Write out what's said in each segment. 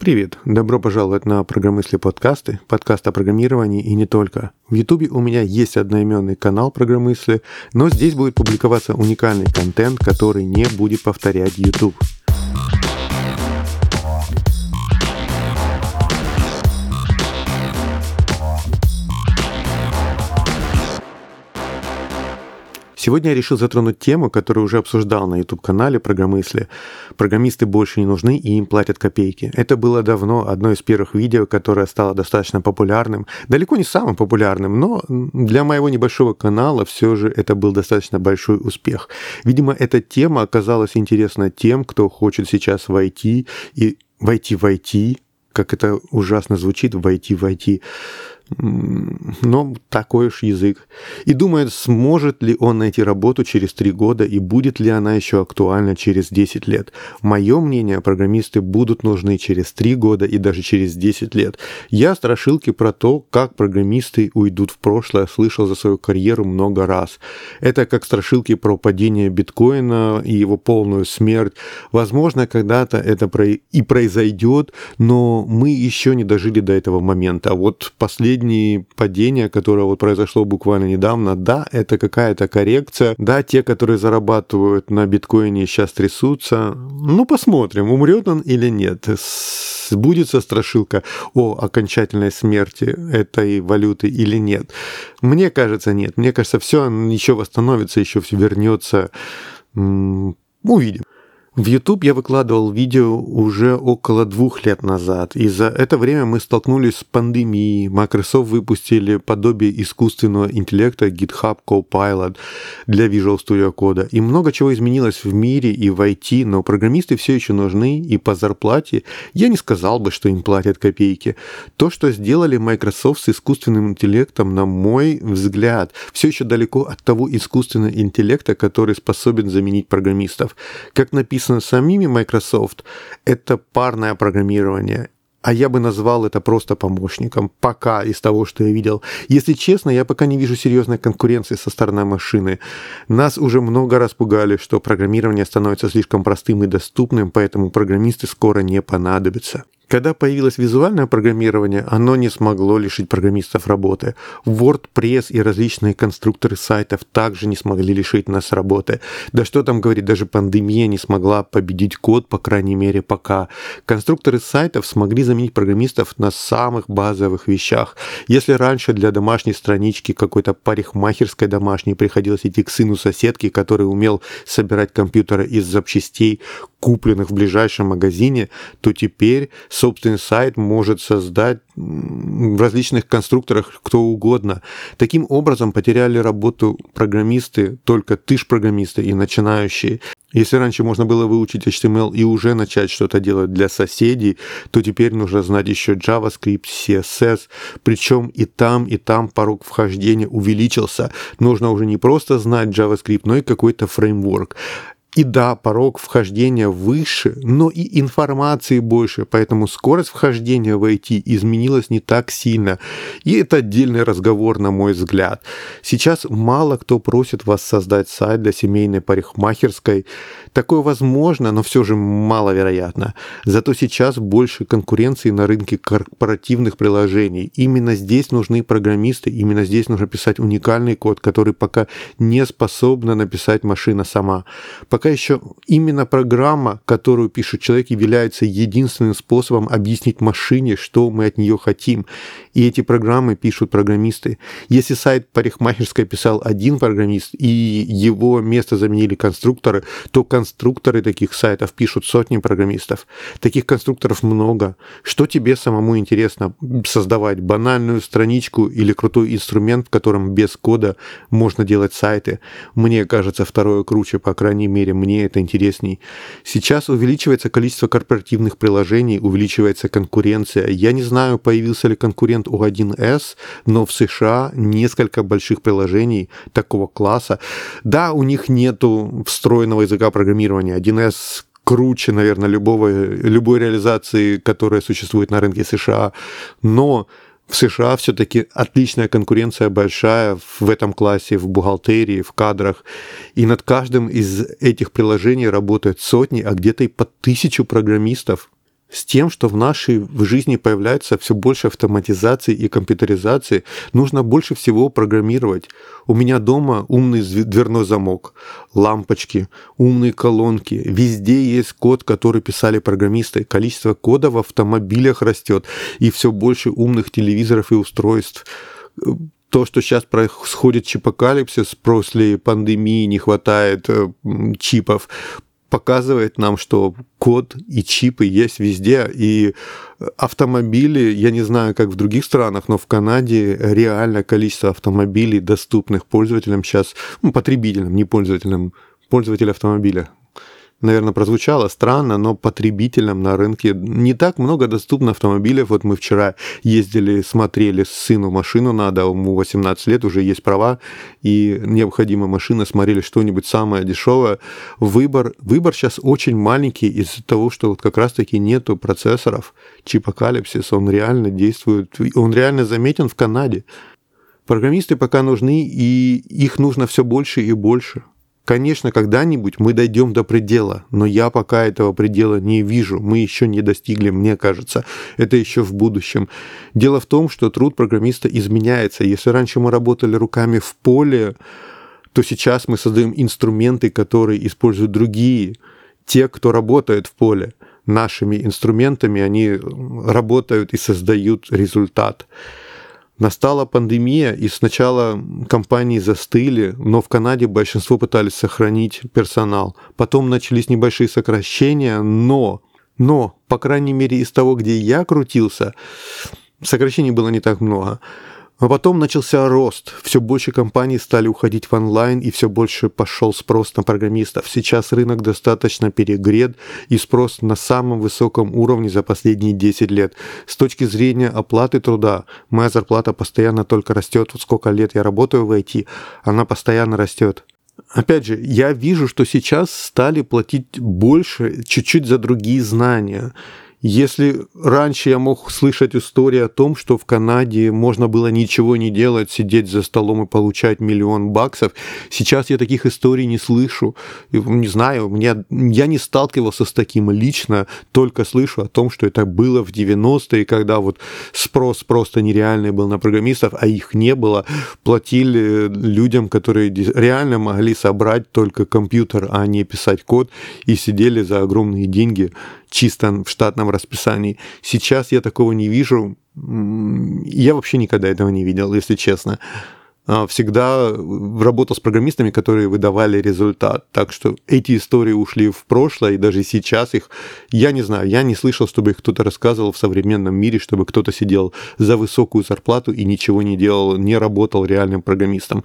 Привет! Добро пожаловать на Программысли подкасты, подкаст о программировании и не только. В Ютубе у меня есть одноименный канал Программысли, но здесь будет публиковаться уникальный контент, который не будет повторять YouTube. Сегодня я решил затронуть тему, которую уже обсуждал на YouTube-канале «Программысли». Программисты больше не нужны и им платят копейки. Это было давно одно из первых видео, которое стало достаточно популярным. Далеко не самым популярным, но для моего небольшого канала все же это был достаточно большой успех. Видимо, эта тема оказалась интересна тем, кто хочет сейчас войти и войти в IT, как это ужасно звучит, войти в IT но такой уж язык. И думает, сможет ли он найти работу через три года и будет ли она еще актуальна через 10 лет. Мое мнение, программисты будут нужны через три года и даже через 10 лет. Я страшилки про то, как программисты уйдут в прошлое, слышал за свою карьеру много раз. Это как страшилки про падение биткоина и его полную смерть. Возможно, когда-то это и произойдет, но мы еще не дожили до этого момента. А вот последний последнее падение, которое вот произошло буквально недавно, да, это какая-то коррекция. Да, те, которые зарабатывают на биткоине, сейчас трясутся. Ну, посмотрим, умрет он или нет. Будет страшилка о окончательной смерти этой валюты или нет. Мне кажется, нет. Мне кажется, все еще восстановится, еще все вернется. Увидим. В YouTube я выкладывал видео уже около двух лет назад, и за это время мы столкнулись с пандемией. Microsoft выпустили подобие искусственного интеллекта GitHub Copilot для Visual Studio Code. И много чего изменилось в мире и в IT, но программисты все еще нужны, и по зарплате я не сказал бы, что им платят копейки. То, что сделали Microsoft с искусственным интеллектом, на мой взгляд, все еще далеко от того искусственного интеллекта, который способен заменить программистов. Как написано написано самими Microsoft, это парное программирование. А я бы назвал это просто помощником, пока из того, что я видел. Если честно, я пока не вижу серьезной конкуренции со стороны машины. Нас уже много раз пугали, что программирование становится слишком простым и доступным, поэтому программисты скоро не понадобятся. Когда появилось визуальное программирование, оно не смогло лишить программистов работы. WordPress и различные конструкторы сайтов также не смогли лишить нас работы. Да что там говорить, даже пандемия не смогла победить код, по крайней мере, пока. Конструкторы сайтов смогли заменить программистов на самых базовых вещах. Если раньше для домашней странички какой-то парикмахерской домашней приходилось идти к сыну соседки, который умел собирать компьютеры из запчастей, купленных в ближайшем магазине, то теперь собственный сайт может создать в различных конструкторах кто угодно. Таким образом потеряли работу программисты, только ты ж программисты и начинающие. Если раньше можно было выучить HTML и уже начать что-то делать для соседей, то теперь нужно знать еще JavaScript, CSS. Причем и там, и там порог вхождения увеличился. Нужно уже не просто знать JavaScript, но и какой-то фреймворк. И да, порог вхождения выше, но и информации больше, поэтому скорость вхождения в IT изменилась не так сильно. И это отдельный разговор, на мой взгляд. Сейчас мало кто просит вас создать сайт для семейной парикмахерской. Такое возможно, но все же маловероятно. Зато сейчас больше конкуренции на рынке корпоративных приложений. Именно здесь нужны программисты, именно здесь нужно писать уникальный код, который пока не способна написать машина сама пока еще именно программа, которую пишет человек, является единственным способом объяснить машине, что мы от нее хотим. И эти программы пишут программисты. Если сайт парикмахерской писал один программист, и его место заменили конструкторы, то конструкторы таких сайтов пишут сотни программистов. Таких конструкторов много. Что тебе самому интересно создавать? Банальную страничку или крутой инструмент, в котором без кода можно делать сайты? Мне кажется, второе круче, по крайней мере, мере, мне это интересней. Сейчас увеличивается количество корпоративных приложений, увеличивается конкуренция. Я не знаю, появился ли конкурент у 1С, но в США несколько больших приложений такого класса. Да, у них нету встроенного языка программирования. 1С круче, наверное, любого, любой реализации, которая существует на рынке США. Но в США все-таки отличная конкуренция большая в этом классе, в бухгалтерии, в кадрах. И над каждым из этих приложений работают сотни, а где-то и по тысячу программистов. С тем, что в нашей в жизни появляется все больше автоматизации и компьютеризации, нужно больше всего программировать. У меня дома умный дверной замок, лампочки, умные колонки. Везде есть код, который писали программисты. Количество кода в автомобилях растет, и все больше умных телевизоров и устройств то, что сейчас происходит чипокалипсис после пандемии, не хватает э, чипов, показывает нам, что код и чипы есть везде, и автомобили, я не знаю, как в других странах, но в Канаде реально количество автомобилей, доступных пользователям сейчас, ну, потребителям, не пользователям, пользователя автомобиля, наверное, прозвучало странно, но потребителям на рынке не так много доступно автомобилей. Вот мы вчера ездили, смотрели сыну машину надо, ему 18 лет, уже есть права, и необходима машина, смотрели что-нибудь самое дешевое. Выбор, выбор сейчас очень маленький из-за того, что вот как раз-таки нету процессоров. Чипокалипсис, он реально действует, он реально заметен в Канаде. Программисты пока нужны, и их нужно все больше и больше. Конечно, когда-нибудь мы дойдем до предела, но я пока этого предела не вижу. Мы еще не достигли, мне кажется. Это еще в будущем. Дело в том, что труд программиста изменяется. Если раньше мы работали руками в поле, то сейчас мы создаем инструменты, которые используют другие, те, кто работает в поле. Нашими инструментами они работают и создают результат. Настала пандемия, и сначала компании застыли, но в Канаде большинство пытались сохранить персонал. Потом начались небольшие сокращения, но, но, по крайней мере, из того, где я крутился, сокращений было не так много. А потом начался рост. Все больше компаний стали уходить в онлайн, и все больше пошел спрос на программистов. Сейчас рынок достаточно перегрет, и спрос на самом высоком уровне за последние 10 лет. С точки зрения оплаты труда, моя зарплата постоянно только растет. Вот сколько лет я работаю в IT, она постоянно растет. Опять же, я вижу, что сейчас стали платить больше чуть-чуть за другие знания. Если раньше я мог слышать истории о том, что в Канаде можно было ничего не делать, сидеть за столом и получать миллион баксов, сейчас я таких историй не слышу. Не знаю, мне, я не сталкивался с таким лично, только слышу о том, что это было в 90-е, когда вот спрос просто нереальный был на программистов, а их не было. Платили людям, которые реально могли собрать только компьютер, а не писать код, и сидели за огромные деньги чисто в штатном расписании. Сейчас я такого не вижу. Я вообще никогда этого не видел, если честно. А, всегда работал с программистами, которые выдавали результат. Так что эти истории ушли в прошлое, и даже сейчас их, я не знаю, я не слышал, чтобы их кто-то рассказывал в современном мире, чтобы кто-то сидел за высокую зарплату и ничего не делал, не работал реальным программистом.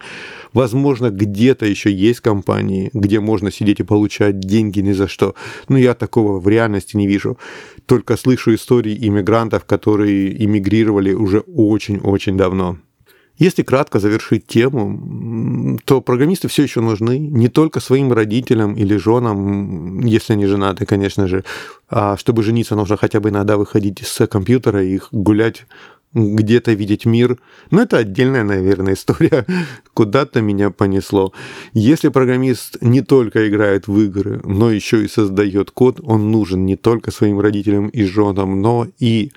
Возможно, где-то еще есть компании, где можно сидеть и получать деньги ни за что. Но я такого в реальности не вижу. Только слышу истории иммигрантов, которые иммигрировали уже очень-очень давно. Если кратко завершить тему, то программисты все еще нужны не только своим родителям или женам, если они женаты, конечно же, а чтобы жениться, нужно хотя бы иногда выходить с компьютера и гулять где-то видеть мир. Но это отдельная, наверное, история. Куда-то меня понесло. Если программист не только играет в игры, но еще и создает код, он нужен не только своим родителям и женам, но и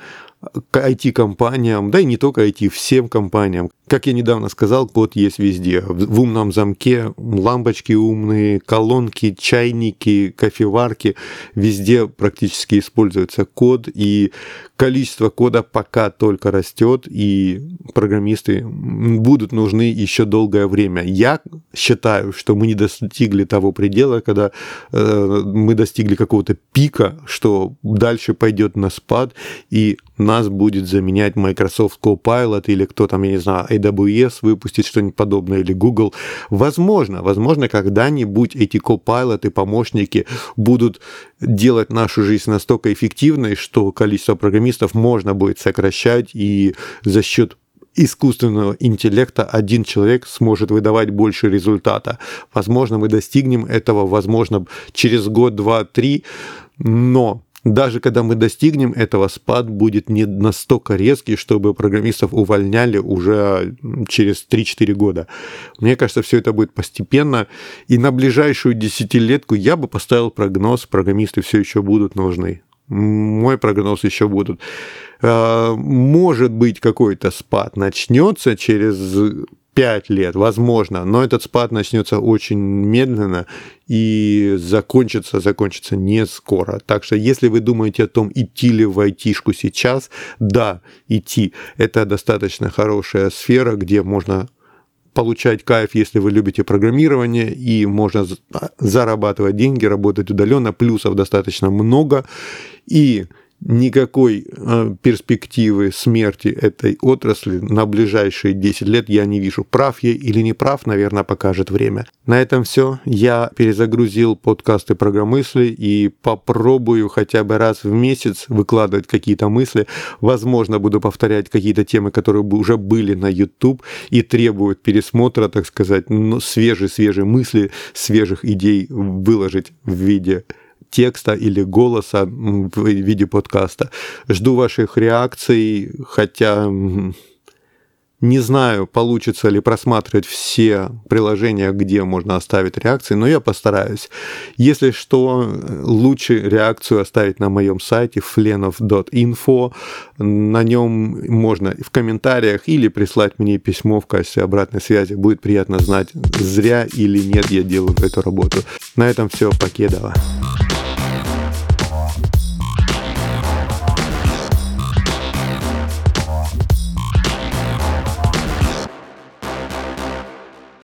IT-компаниям, да и не только IT, всем компаниям. Как я недавно сказал, код есть везде. В умном замке лампочки умные, колонки, чайники, кофеварки. Везде практически используется код, и количество кода пока только растет, и программисты будут нужны еще долгое время. Я считаю, что мы не достигли того предела, когда э, мы достигли какого-то пика, что дальше пойдет на спад, и нас будет заменять Microsoft Copilot или кто там, я не знаю, AWS выпустит что-нибудь подобное или Google. Возможно, возможно, когда-нибудь эти Copilot и помощники будут делать нашу жизнь настолько эффективной, что количество программистов можно будет сокращать и за счет искусственного интеллекта один человек сможет выдавать больше результата. Возможно, мы достигнем этого, возможно, через год, два, три, но даже когда мы достигнем этого, спад будет не настолько резкий, чтобы программистов увольняли уже через 3-4 года. Мне кажется, все это будет постепенно. И на ближайшую десятилетку я бы поставил прогноз, программисты все еще будут нужны. Мой прогноз еще будут. Э, может быть, какой-то спад начнется через 5 лет, возможно, но этот спад начнется очень медленно и закончится, закончится не скоро. Так что если вы думаете о том, идти ли в айтишку сейчас, да, идти. Это достаточно хорошая сфера, где можно получать кайф, если вы любите программирование, и можно зарабатывать деньги, работать удаленно, плюсов достаточно много. И никакой э, перспективы смерти этой отрасли на ближайшие 10 лет я не вижу. Прав я или не прав, наверное, покажет время. На этом все. Я перезагрузил подкасты программысли и попробую хотя бы раз в месяц выкладывать какие-то мысли. Возможно, буду повторять какие-то темы, которые уже были на YouTube и требуют пересмотра, так сказать, свежие-свежие мысли, свежих идей выложить в виде текста или голоса в виде подкаста. Жду ваших реакций, хотя не знаю, получится ли просматривать все приложения, где можно оставить реакции, но я постараюсь. Если что, лучше реакцию оставить на моем сайте flenov.info. На нем можно в комментариях или прислать мне письмо в качестве обратной связи. Будет приятно знать, зря или нет я делаю эту работу. На этом все. Покедова.